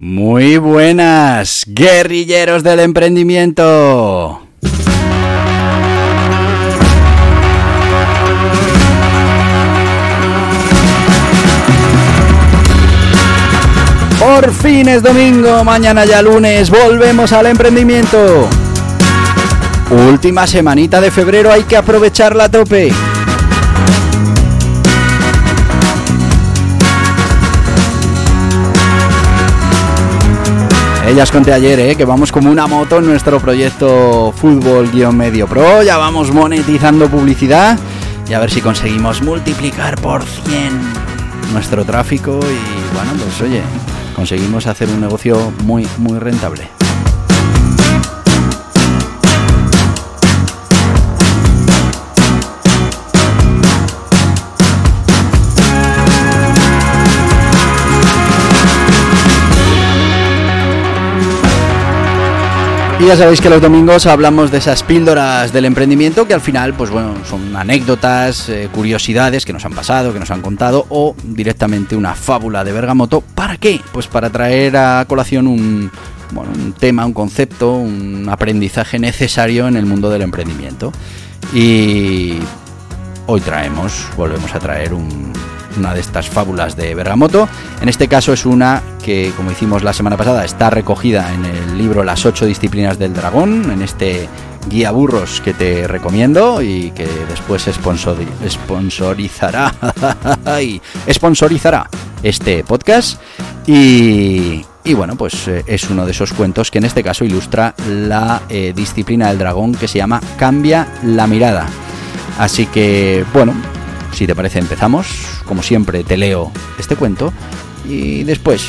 Muy buenas, guerrilleros del emprendimiento. Por fin es domingo, mañana ya lunes, volvemos al emprendimiento. Última semanita de febrero, hay que aprovecharla a tope. Ellas conté ayer ¿eh? que vamos como una moto en nuestro proyecto Fútbol-Medio Pro. Ya vamos monetizando publicidad y a ver si conseguimos multiplicar por 100 nuestro tráfico y bueno, pues oye, conseguimos hacer un negocio muy, muy rentable. Y ya sabéis que los domingos hablamos de esas píldoras del emprendimiento que al final, pues bueno, son anécdotas, eh, curiosidades que nos han pasado, que nos han contado, o directamente una fábula de Bergamoto. ¿Para qué? Pues para traer a colación un, bueno, un tema, un concepto, un aprendizaje necesario en el mundo del emprendimiento. Y hoy traemos, volvemos a traer un, una de estas fábulas de Bergamoto. En este caso es una que, como hicimos la semana pasada, está recogida en el libro Las ocho disciplinas del dragón, en este guía burros que te recomiendo y que después sponsorizará y sponsorizará este podcast y, bueno pues eh, es uno de esos cuentos que en este caso ilustra la eh, disciplina del dragón que se llama cambia la mirada así que bueno si te parece empezamos como siempre te leo este cuento y después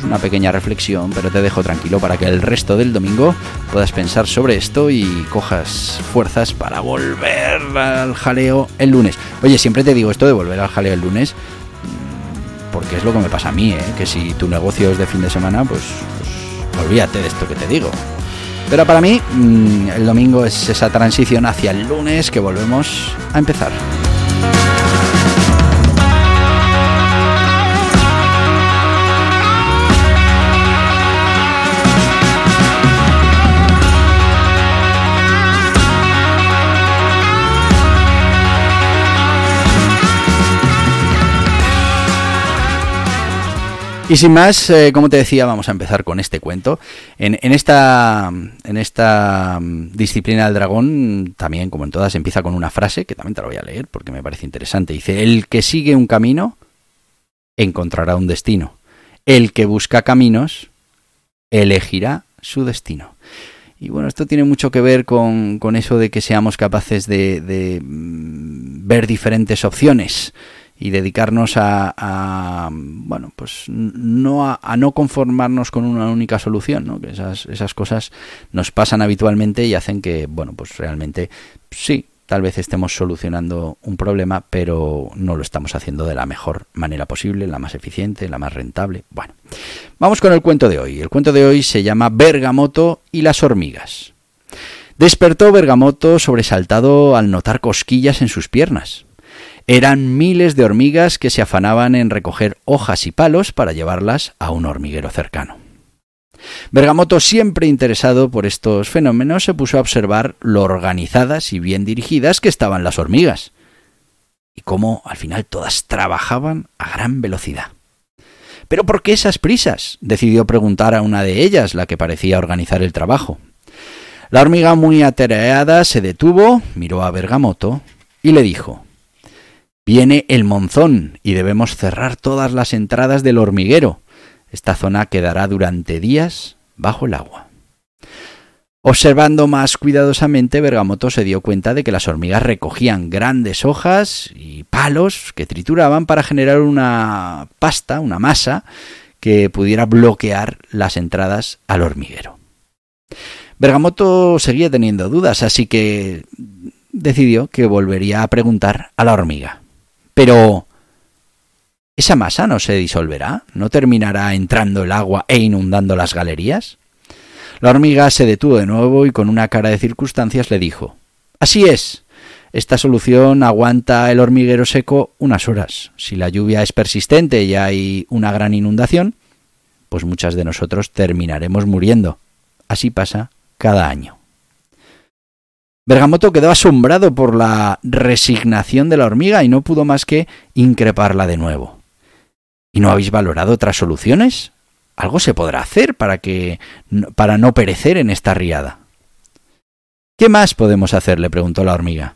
pues, una pequeña reflexión, pero te dejo tranquilo para que el resto del domingo puedas pensar sobre esto y cojas fuerzas para volver al jaleo el lunes. Oye, siempre te digo esto de volver al jaleo el lunes, mm, porque es lo que me pasa a mí, ¿eh? que si tu negocio es de fin de semana, pues, pues olvídate de esto que te digo. Pero para mí, mm, el domingo es esa transición hacia el lunes que volvemos a empezar. Y sin más, eh, como te decía, vamos a empezar con este cuento. En, esta, en esta mm, disciplina del dragón, también como en todas, empieza con una frase que también te la voy a leer porque me parece interesante. Dice, el que sigue un camino encontrará un destino. El que busca caminos elegirá su destino. Y bueno, esto tiene mucho que ver con, eso de que seamos capaces de mm, ver diferentes opciones y dedicarnos a, bueno pues no a, no conformarnos con una única solución ¿no? que esas, esas cosas nos pasan habitualmente y hacen que bueno pues realmente sí tal vez estemos solucionando un problema pero no lo estamos haciendo de la mejor manera posible la más eficiente la más rentable. Bueno vamos con el cuento de hoy. El cuento de hoy se llama Bergamoto y las hormigas. Despertó Bergamoto sobresaltado al notar cosquillas en sus piernas eran miles de hormigas que se afanaban en recoger hojas y palos para llevarlas a un hormiguero cercano. Bergamoto, siempre interesado por estos fenómenos, se puso a observar lo organizadas y bien dirigidas que estaban las hormigas, y cómo al final todas trabajaban a gran velocidad. ¿Pero por qué esas prisas? decidió preguntar a una de ellas, la que parecía organizar el trabajo. La hormiga, muy atareada, se detuvo, miró a Bergamoto y le dijo Viene el monzón y debemos cerrar todas las entradas del hormiguero. Esta zona quedará durante días bajo el agua. Observando más cuidadosamente, Bergamoto se dio cuenta de que las hormigas recogían grandes hojas y regalos que trituraban para generar una pasta, una masa, que pudiera bloquear las entradas al hormiguero. Bergamoto seguía teniendo dudas, así que decidió que volvería a preguntar a la hormiga. Pero... ¿Esa masa no se disolverá? ¿No terminará entrando el agua e inundando las galerías? La hormiga se detuvo de nuevo y con una cara de circunstancias le dijo Así es. Esta solución aguanta el hormiguero seco unas horas. Si la lluvia es persistente y hay una gran inundación, pues muchas de nosotros terminaremos muriendo. Así pasa cada año. Bergamoto quedó asombrado por la resignación de la hormiga y no pudo más que increparla de nuevo. ¿Y no habéis valorado otras soluciones? Algo se podrá hacer para que para no perecer en esta riada. ¿Qué más podemos hacer? le preguntó la hormiga.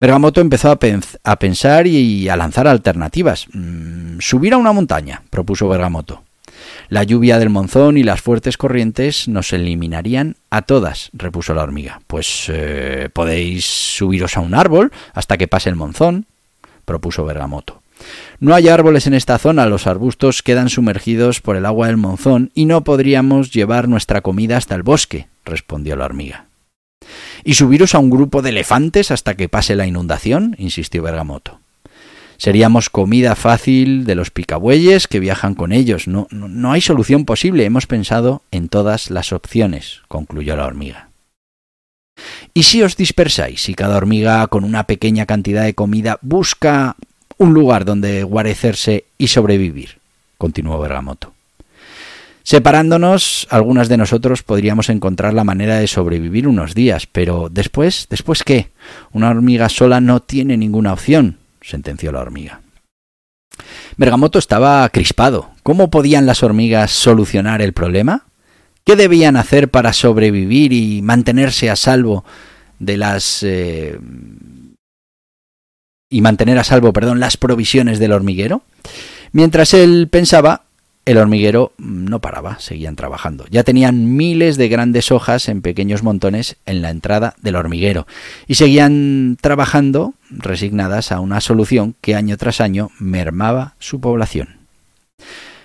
Bergamoto empezó a, pensar y a lanzar alternativas. Mm, subir a una montaña, propuso Bergamoto. La lluvia del monzón y las fuertes corrientes nos eliminarían a todas, repuso la hormiga. Pues eh, podéis subiros a un árbol hasta que pase el monzón, propuso Bergamoto. No hay árboles en esta zona, los arbustos quedan sumergidos por el agua del monzón y no podríamos llevar nuestra comida hasta el bosque, respondió la hormiga. ¿Y subiros a un grupo de elefantes hasta que pase la inundación? insistió Bergamoto. Seríamos comida fácil de los picabueyes que viajan con ellos. No, no, no hay solución posible. Hemos pensado en todas las opciones, concluyó la hormiga. ¿Y si os dispersáis? Si cada hormiga con una pequeña cantidad de comida busca un lugar donde guarecerse y sobrevivir, continuó Bergamoto. Separándonos, algunas de nosotros podríamos encontrar la manera de sobrevivir unos días, pero después, ¿después qué? Una hormiga sola no tiene ninguna opción, sentenció la hormiga. Bergamoto estaba crispado. ¿Cómo podían las hormigas solucionar el problema? ¿Qué debían hacer para sobrevivir y mantenerse a salvo de las eh, y mantener a salvo, perdón, las provisiones del hormiguero? Mientras él pensaba, el hormiguero no paraba, seguían trabajando. Ya tenían miles de grandes hojas en pequeños montones en la entrada del hormiguero y seguían trabajando resignadas a una solución que año tras año mermaba su población.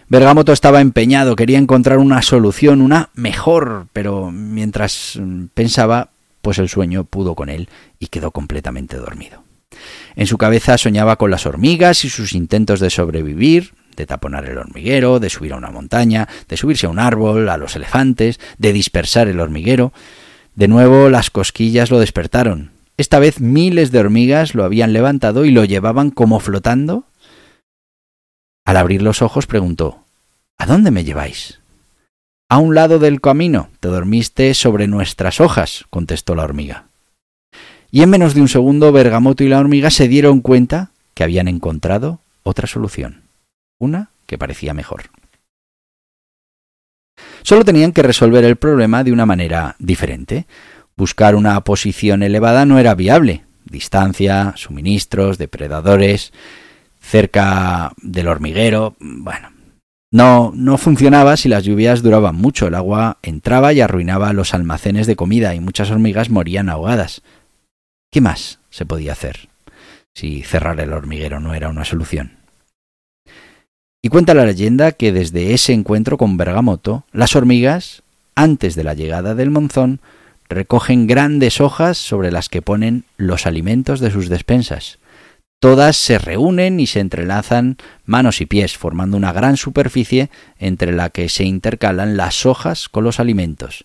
Bergamoto estaba empeñado, quería encontrar una solución, una mejor, pero mientras pensaba, pues el sueño pudo con él y quedó completamente dormido. En su cabeza soñaba con las hormigas y sus intentos de sobrevivir, de taponar el hormiguero, de subir a una montaña, de subirse a un árbol, a los elefantes, de dispersar el hormiguero. De nuevo las cosquillas lo despertaron. Esta vez miles de hormigas lo habían levantado y lo llevaban como flotando. Al abrir los ojos preguntó ¿A dónde me lleváis? A un lado del camino. Te dormiste sobre nuestras hojas, contestó la hormiga. Y en menos de un segundo Bergamoto y la hormiga se dieron cuenta que habían encontrado otra solución una que parecía mejor. Solo tenían que resolver el problema de una manera diferente. Buscar una posición elevada no era viable. Distancia, suministros, depredadores, cerca del hormiguero, bueno, no, no funcionaba si las lluvias duraban mucho. El agua entraba y arruinaba los almacenes de comida y muchas hormigas morían ahogadas. ¿Qué más se podía hacer si cerrar el hormiguero no era una solución? Y cuenta la leyenda que desde ese encuentro con Bergamoto, las hormigas, antes de la llegada del monzón, recogen grandes hojas sobre las que ponen los alimentos de sus despensas. Todas se reúnen y se entrelazan manos y pies, formando una gran superficie entre la que se intercalan las hojas con los alimentos,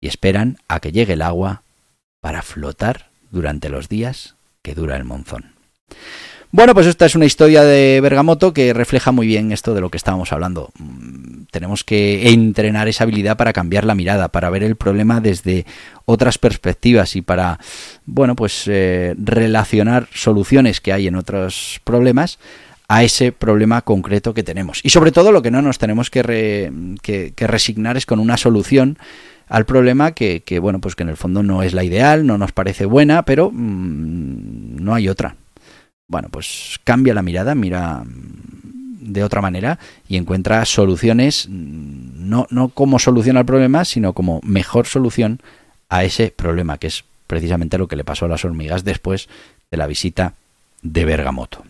y esperan a que llegue el agua para flotar durante los días que dura el monzón. Bueno, pues esta es una historia de Bergamoto que refleja muy bien esto de lo que estábamos hablando. Mm, tenemos que entrenar esa habilidad para cambiar la mirada, para ver el problema desde otras perspectivas y para, bueno, pues eh, relacionar soluciones que hay en otros problemas a ese problema concreto que tenemos. Y sobre todo lo que no nos tenemos que, que, resignar es con una solución al problema que, que, bueno, pues que en el fondo no es la ideal, no nos parece buena, pero mm, no hay otra bueno, pues cambia la mirada, mira mm, de otra manera y encuentra soluciones, mm, no, no como solución al problema, sino como mejor solución a ese problema, que es precisamente lo que le pasó a las hormigas después de la visita de Bergamoto.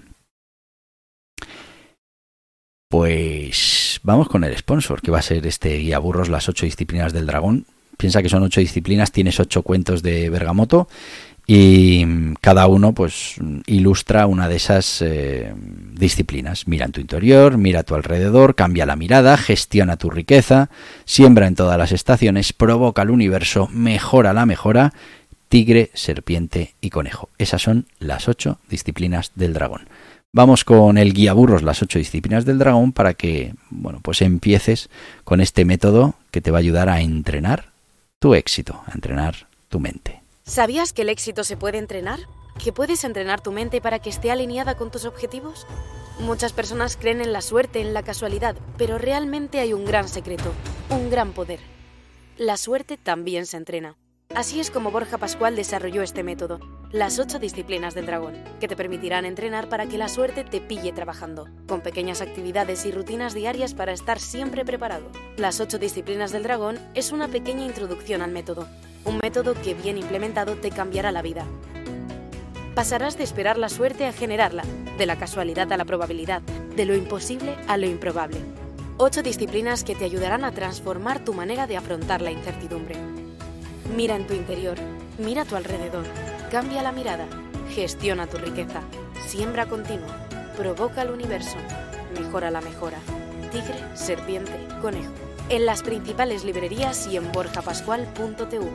Pues vamos con el sponsor, que va a ser este guía burros, las ocho disciplinas del dragón. Piensa que son ocho disciplinas, tienes ocho cuentos de Bergamoto y cada uno pues ilustra una de esas eh, disciplinas. Mira en tu interior, mira a tu alrededor, cambia la mirada, gestiona tu riqueza, siembra en todas las estaciones, provoca el universo, mejora la mejora, tigre, serpiente y conejo. Esas son las ocho disciplinas del dragón. Vamos con el guía burros, las ocho disciplinas del dragón, para que, bueno, pues empieces con este método que te va a ayudar a entrenar tu éxito, a entrenar tu mente. ¿Sabías que el éxito se puede entrenar? ¿Que puedes entrenar tu mente para que esté alineada con tus objetivos? Muchas personas creen en la suerte, en la casualidad, pero realmente hay un gran secreto, un gran poder. La suerte también se entrena. Así es como Borja Pascual desarrolló este método, las ocho disciplinas del dragón, que te permitirán entrenar para que la suerte te pille trabajando, con pequeñas actividades y rutinas diarias para estar siempre preparado. Las ocho disciplinas del dragón es una pequeña introducción al método, un método que bien implementado te cambiará la vida. Pasarás de esperar la suerte a generarla, de la casualidad a la probabilidad, de lo imposible a lo improbable. Ocho disciplinas que te ayudarán a transformar tu manera de afrontar la incertidumbre. Mira en tu interior, mira a tu alrededor, cambia la mirada, gestiona tu riqueza, siembra continua, provoca el universo, mejora la mejora. Tigre, serpiente, conejo. En las principales librerías y en borjapascual.tv.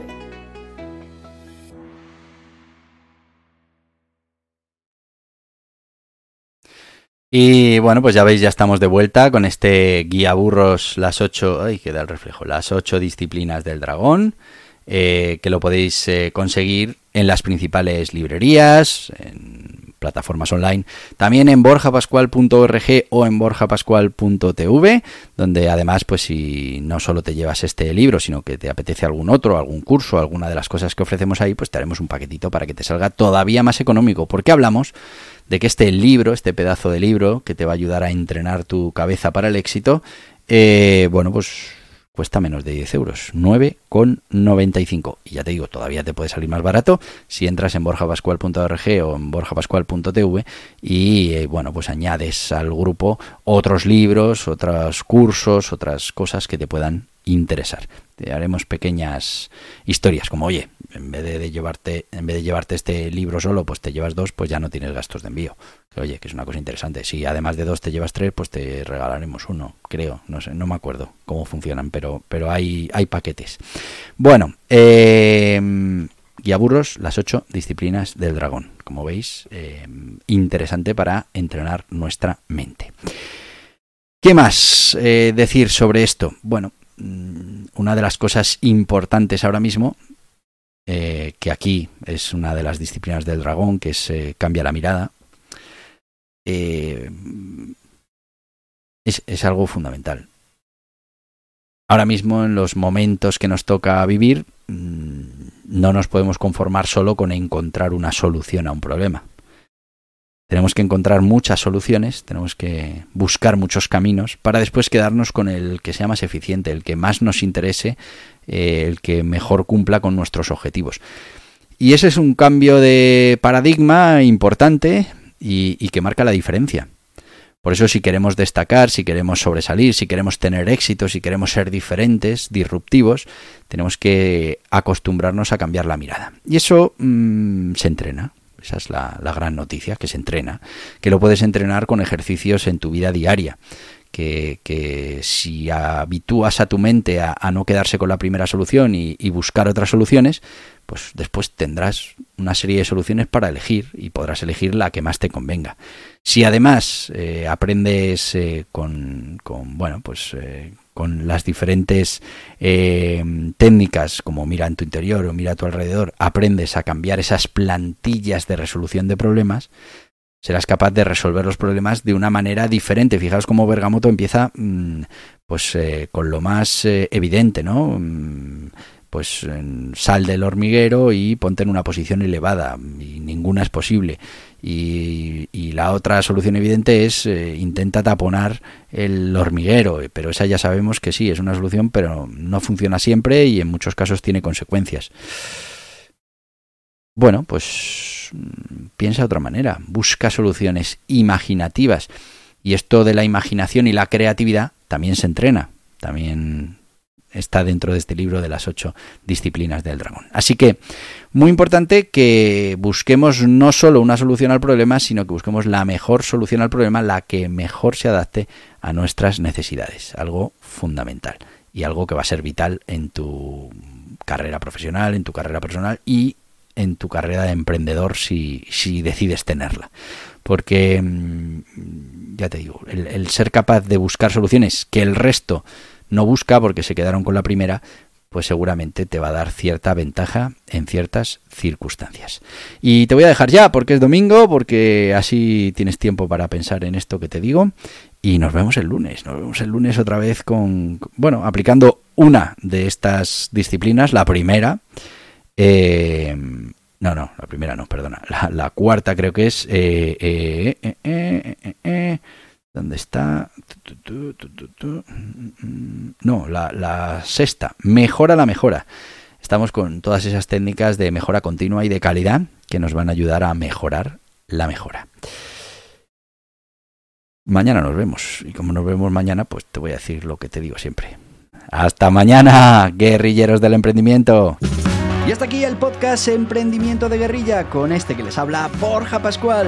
Y bueno, pues ya veis, ya estamos de vuelta con este guía burros, las ocho, ay, queda el reflejo, las ocho disciplinas del dragón. Eh, que lo podéis eh, conseguir en las principales librerías, plataformas online, también en borjapascual.org o en borjapascual.tv, donde además, pues si no solo te llevas este libro, sino que te apetece algún otro, algún curso, alguna de las cosas que ofrecemos ahí, pues te haremos un paquetito para que te salga todavía más económico, porque hablamos de que este libro, este pedazo de libro que te va a ayudar a entrenar tu cabeza para el éxito, eh, bueno, pues cuesta menos de 10 euros, 9,95. Y ya te digo, todavía te puede salir más barato si entras en borjapascual.org o en borjapascual.tv y eh, bueno, pues añades al grupo otros libros, otros cursos, otras cosas que te puedan interesar. Te haremos pequeñas historias, como oye, en vez de, llevarte, en vez de llevarte este libro solo, pues te llevas dos, pues ya no tienes gastos de envío. Oye, que es una cosa interesante. Si además de dos te llevas tres, pues te regalaremos uno, creo. No sé, no me acuerdo cómo funcionan, pero, pero hay, hay paquetes. Bueno, eh, guía burros, las ocho disciplinas del dragón. Como veis, eh, interesante para entrenar nuestra mente. ¿Qué más eh, decir sobre esto? Bueno, mm, una de las cosas importantes ahora mismo eh, que aquí es una de las disciplinas del dragón, que es eh, cambia la mirada, eh, es, es algo fundamental. Ahora mismo, en los momentos que nos toca vivir, mm, no nos podemos conformar solo con encontrar una solución a un problema. Tenemos que encontrar muchas soluciones, tenemos que buscar muchos caminos para después quedarnos con el que sea más eficiente, el que más nos interese, eh, el que mejor cumpla con nuestros objetivos. Y ese es un cambio de paradigma importante y, que marca la diferencia. Por eso si queremos destacar, si queremos sobresalir, si queremos tener éxito, si queremos ser diferentes, disruptivos, tenemos que acostumbrarnos a cambiar la mirada. Y eso mmm, se entrena. Esa es la, la, gran noticia, que se entrena, que lo puedes entrenar con ejercicios en tu vida diaria. Que, que si habitúas a tu mente a, no quedarse con la primera solución y, buscar otras soluciones, pues después tendrás una serie de soluciones para elegir y podrás elegir la que más te convenga. Si además eh, aprendes eh, con, bueno, pues eh, con las diferentes técnicas como mira en tu interior o mira a tu alrededor, aprendes a cambiar esas plantillas de resolución de problemas, serás capaz de resolver los problemas de una manera diferente. Fijaos cómo Bergamoto empieza mmm, pues con lo más evidente, ¿no? Mm, pues sal del hormiguero y ponte en una posición elevada y ninguna es posible y, la otra solución evidente es eh, intenta taponar el hormiguero pero esa ya sabemos que sí es una solución pero no funciona siempre y en muchos casos tiene consecuencias. Bueno pues piensa de otra manera busca soluciones imaginativas. Y esto de la imaginación y la creatividad también se entrena, también está dentro de este libro de las ocho disciplinas del dragón. Así que, muy importante que busquemos no solo una solución al problema, sino que busquemos la mejor solución al problema, la que mejor se adapte a nuestras necesidades. Algo fundamental y algo que va a ser vital en tu carrera profesional, en tu carrera personal y en tu carrera de emprendedor si, si decides tenerla. Porque, mm, ya te digo, el, el ser capaz de buscar soluciones que el resto no busca porque se quedaron con la primera, pues seguramente te va a dar cierta ventaja en ciertas circunstancias. Y te voy a dejar ya porque es domingo, porque así tienes tiempo para pensar en esto que te digo. Y nos vemos el lunes, nos vemos el lunes otra vez con, bueno, aplicando una de estas disciplinas, la primera. Eh, no, no, la primera no, perdona. La, cuarta creo que es... Eh, eh, ¿Dónde está? No, la, sexta. Mejora la mejora. Estamos con todas esas técnicas de mejora continua y de calidad que nos van a ayudar a mejorar la mejora. Mañana nos vemos. Y como nos vemos mañana, pues te voy a decir lo que te digo siempre. Hasta mañana, guerrilleros del emprendimiento. Y hasta aquí el podcast Emprendimiento de Guerrilla con este que les habla Borja Pascual.